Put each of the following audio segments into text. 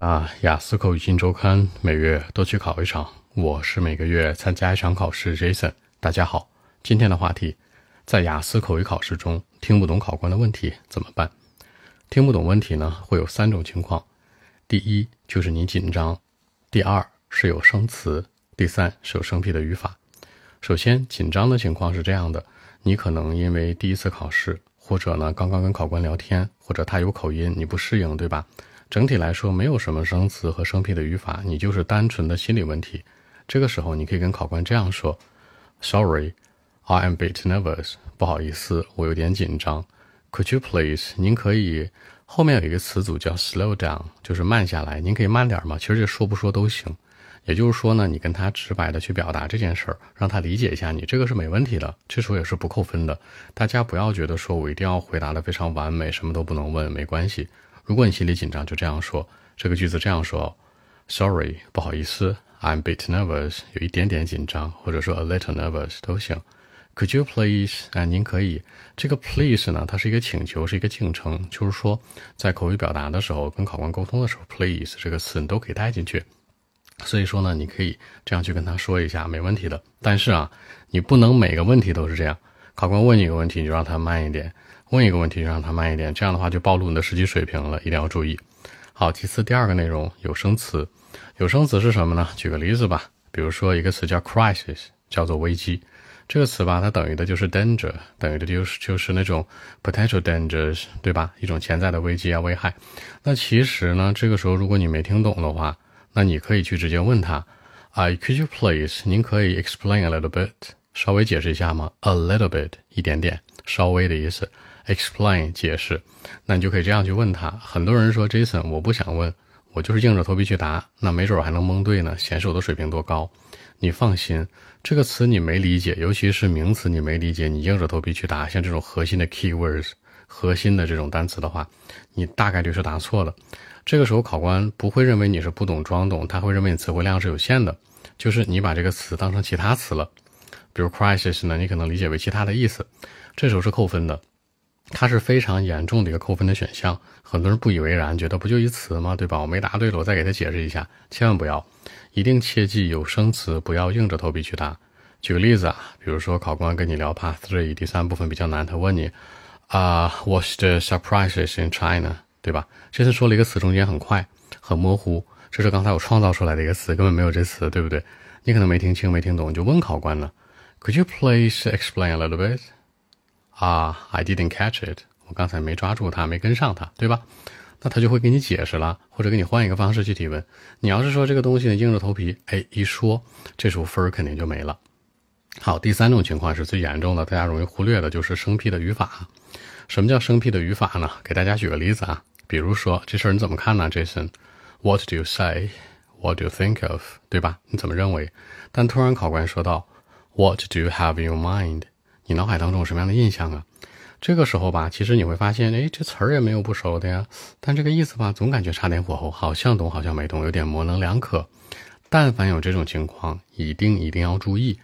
啊，雅思口语新周刊每月都去考一场，我是每个月参加一场考试。Jason，大家好，今天的话题，在雅思口语考试中听不懂考官的问题怎么办？听不懂问题呢，会有三种情况：第一就是你紧张；第二是有生词；第三是有生僻的语法。首先，紧张的情况是这样的，你可能因为第一次考试，或者呢刚刚跟考官聊天，或者他有口音，你不适应，对吧？整体来说，没有什么生词和生僻的语法，你就是单纯的心理问题。这个时候，你可以跟考官这样说：“Sorry, I am a bit nervous。不好意思，我有点紧张。Could you please？您可以后面有一个词组叫 slow down，就是慢下来。您可以慢点吗？其实这说不说都行。也就是说呢，你跟他直白的去表达这件事儿，让他理解一下你，这个是没问题的。这时候也是不扣分的。大家不要觉得说我一定要回答的非常完美，什么都不能问，没关系。”如果你心里紧张，就这样说这个句子，这样说：Sorry，不好意思，I'm a bit nervous，有一点点紧张，或者说 a little nervous 都行。Could you please？啊，您可以。这个 please 呢，它是一个请求，是一个敬称，就是说在口语表达的时候，跟考官沟通的时候，please 这个词你都可以带进去。所以说呢，你可以这样去跟他说一下，没问题的。但是啊，你不能每个问题都是这样。考官问你一个问题，你就让他慢一点。问一个问题，让他慢一点，这样的话就暴露你的实际水平了，一定要注意。好，其次第二个内容有生词，有生词是什么呢？举个例子吧，比如说一个词叫 crisis，叫做危机，这个词吧，它等于的就是 danger，等于的就是就是那种 potential dangers，对吧？一种潜在的危机啊，危害。那其实呢，这个时候如果你没听懂的话，那你可以去直接问他，啊，could you please？您可以 explain a little bit，稍微解释一下吗？a little bit，一点点，稍微的意思。explain 解释，那你就可以这样去问他。很多人说 Jason，我不想问，我就是硬着头皮去答，那没准还能蒙对呢，显示我的水平多高。你放心，这个词你没理解，尤其是名词你没理解，你硬着头皮去答，像这种核心的 keywords，核心的这种单词的话，你大概率是答错了。这个时候考官不会认为你是不懂装懂，他会认为你词汇量是有限的，就是你把这个词当成其他词了。比如 crisis 呢，你可能理解为其他的意思，这时候是扣分的。它是非常严重的一个扣分的选项，很多人不以为然，觉得不就一词吗？对吧？我没答对了，我再给他解释一下，千万不要，一定切记有生词不要硬着头皮去答。举个例子啊，比如说考官跟你聊 Part Three 第三部分比较难，他问你啊，What's the surprises in China？对吧？这次说了一个词，中间很快，很模糊，这是刚才我创造出来的一个词，根本没有这词，对不对？你可能没听清，没听懂，你就问考官了，Could you please explain a little bit？啊，I didn't catch it，我刚才没抓住它，没跟上它，对吧？那他就会给你解释了，或者给你换一个方式去提问。你要是说这个东西呢，硬着头皮，哎，一说，这时候分儿肯定就没了。好，第三种情况是最严重的，大家容易忽略的，就是生僻的语法。什么叫生僻的语法呢？给大家举个例子啊，比如说这事儿你怎么看呢，Jason？What do you say？What do you think of？对吧？你怎么认为？但突然考官说到，What do you have in your mind？你脑海当中有什么样的印象啊？这个时候吧，其实你会发现，哎，这词儿也没有不熟的呀，但这个意思吧，总感觉差点火候，好像懂，好像没懂，有点模棱两可。但凡有这种情况，一定一定要注意，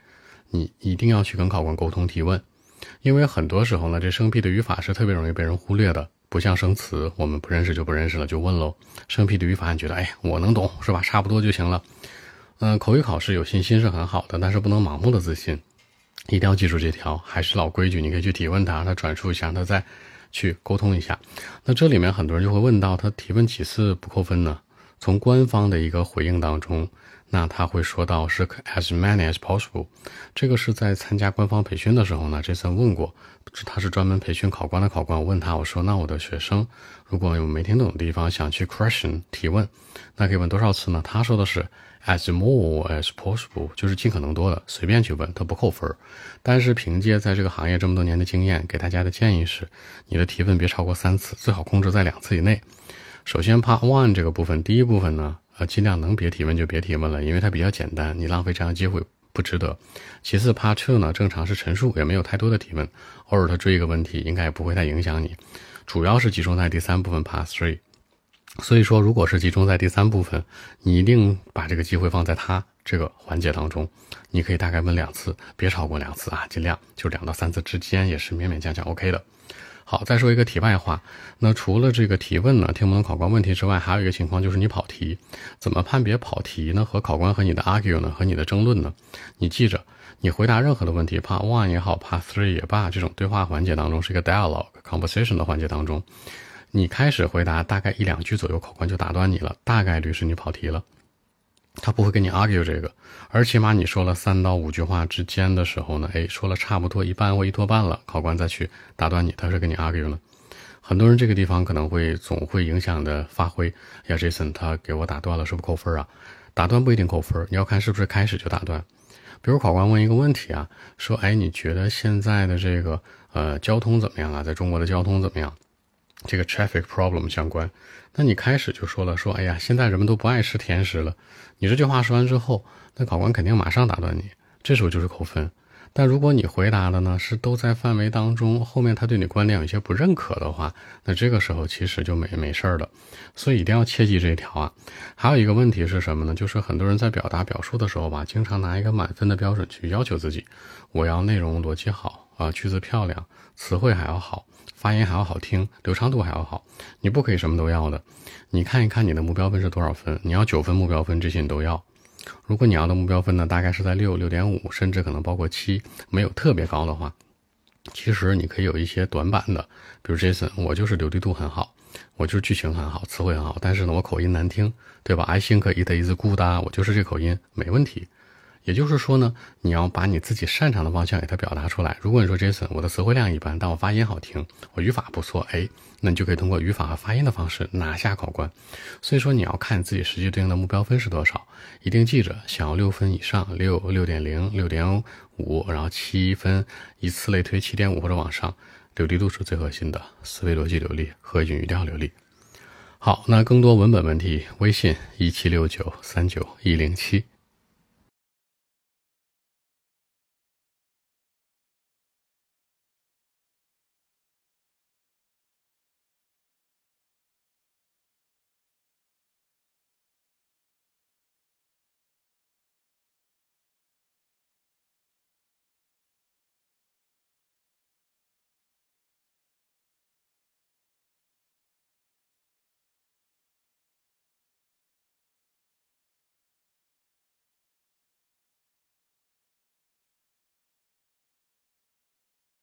你一定要去跟考官沟通提问，因为很多时候呢，这生僻的语法是特别容易被人忽略的，不像生词，我们不认识就不认识了，就问喽。生僻的语法，你觉得，哎，我能懂是吧？差不多就行了。嗯，口语考试有信心是很好的，但是不能盲目的自信。一定要记住这条，还是老规矩，你可以去提问他，他转述一下，让他再去沟通一下。那这里面很多人就会问到，他提问几次不扣分呢？从官方的一个回应当中，那他会说到是 as many as possible，这个是在参加官方培训的时候呢，这次问过，他是专门培训考官的考官，我问他，我说那我的学生如果有没听懂的地方，想去 question 提问，那可以问多少次呢？他说的是。As more as possible，就是尽可能多的随便去问，他不扣分。但是凭借在这个行业这么多年的经验，给大家的建议是，你的提问别超过三次，最好控制在两次以内。首先，Part One 这个部分，第一部分呢，呃，尽量能别提问就别提问了，因为它比较简单，你浪费这样的机会不值得。其次，Part Two 呢，正常是陈述，也没有太多的提问，偶尔他追一个问题，应该也不会太影响你。主要是集中在第三部分 Part Three。所以说，如果是集中在第三部分，你一定把这个机会放在他这个环节当中。你可以大概问两次，别超过两次啊，尽量就两到三次之间也是勉勉强强 OK 的。好，再说一个题外话，那除了这个提问呢，听不懂考官问题之外，还有一个情况就是你跑题，怎么判别跑题呢？和考官和你的 argue 呢？和你的争论呢？你记着，你回答任何的问题，part one 也好，part three 也罢，这种对话环节当中是一个 dialogue conversation 的环节当中，你开始回答大概一两句左右，考官就打断你了，大概率是你跑题了。他不会跟你 argue 这个，而起码你说了三到五句话之间的时候呢，哎，说了差不多一半或一多半了，考官再去打断你，他是跟你 argue 呢。很多人这个地方可能会总会影响的发挥。呀，Jason 他给我打断了，是不是扣分啊？打断不一定扣分，你要看是不是开始就打断。比如考官问一个问题啊，说，哎，你觉得现在的这个呃交通怎么样啊？在中国的交通怎么样？这个 traffic problem 相关，那你开始就说了，说哎呀，现在人们都不爱吃甜食了。你这句话说完之后，那考官肯定马上打断你，这时候就是扣分。但如果你回答的呢是都在范围当中，后面他对你观点有些不认可的话，那这个时候其实就没没事儿了。所以一定要切记这一条啊。还有一个问题是什么呢？就是很多人在表达表述的时候吧，经常拿一个满分的标准去要求自己，我要内容逻辑好啊，句子漂亮，词汇还要好。发音还要好听，流畅度还要好，你不可以什么都要的。你看一看你的目标分是多少分？你要九分目标分，这些你都要。如果你要的目标分呢，大概是在六、六点五，甚至可能包括七，没有特别高的话，其实你可以有一些短板的，比如 Jason，我就是流利度很好，我就是剧情很好，词汇很好，但是呢，我口音难听，对吧？I think it is good，我就是这口音，没问题。也就是说呢，你要把你自己擅长的方向给它表达出来。如果你说 Jason，我的词汇量一般，但我发音好听，我语法不错，哎，那你就可以通过语法和发音的方式拿下考官。所以说你要看自己实际对应的目标分是多少，一定记着，想要六分以上，六六点零、六点五，然后七分，以此类推，七点五或者往上，流利度是最核心的，思维逻辑流利和语调流利。好，那更多文本问题，微信一七六九三九一零七。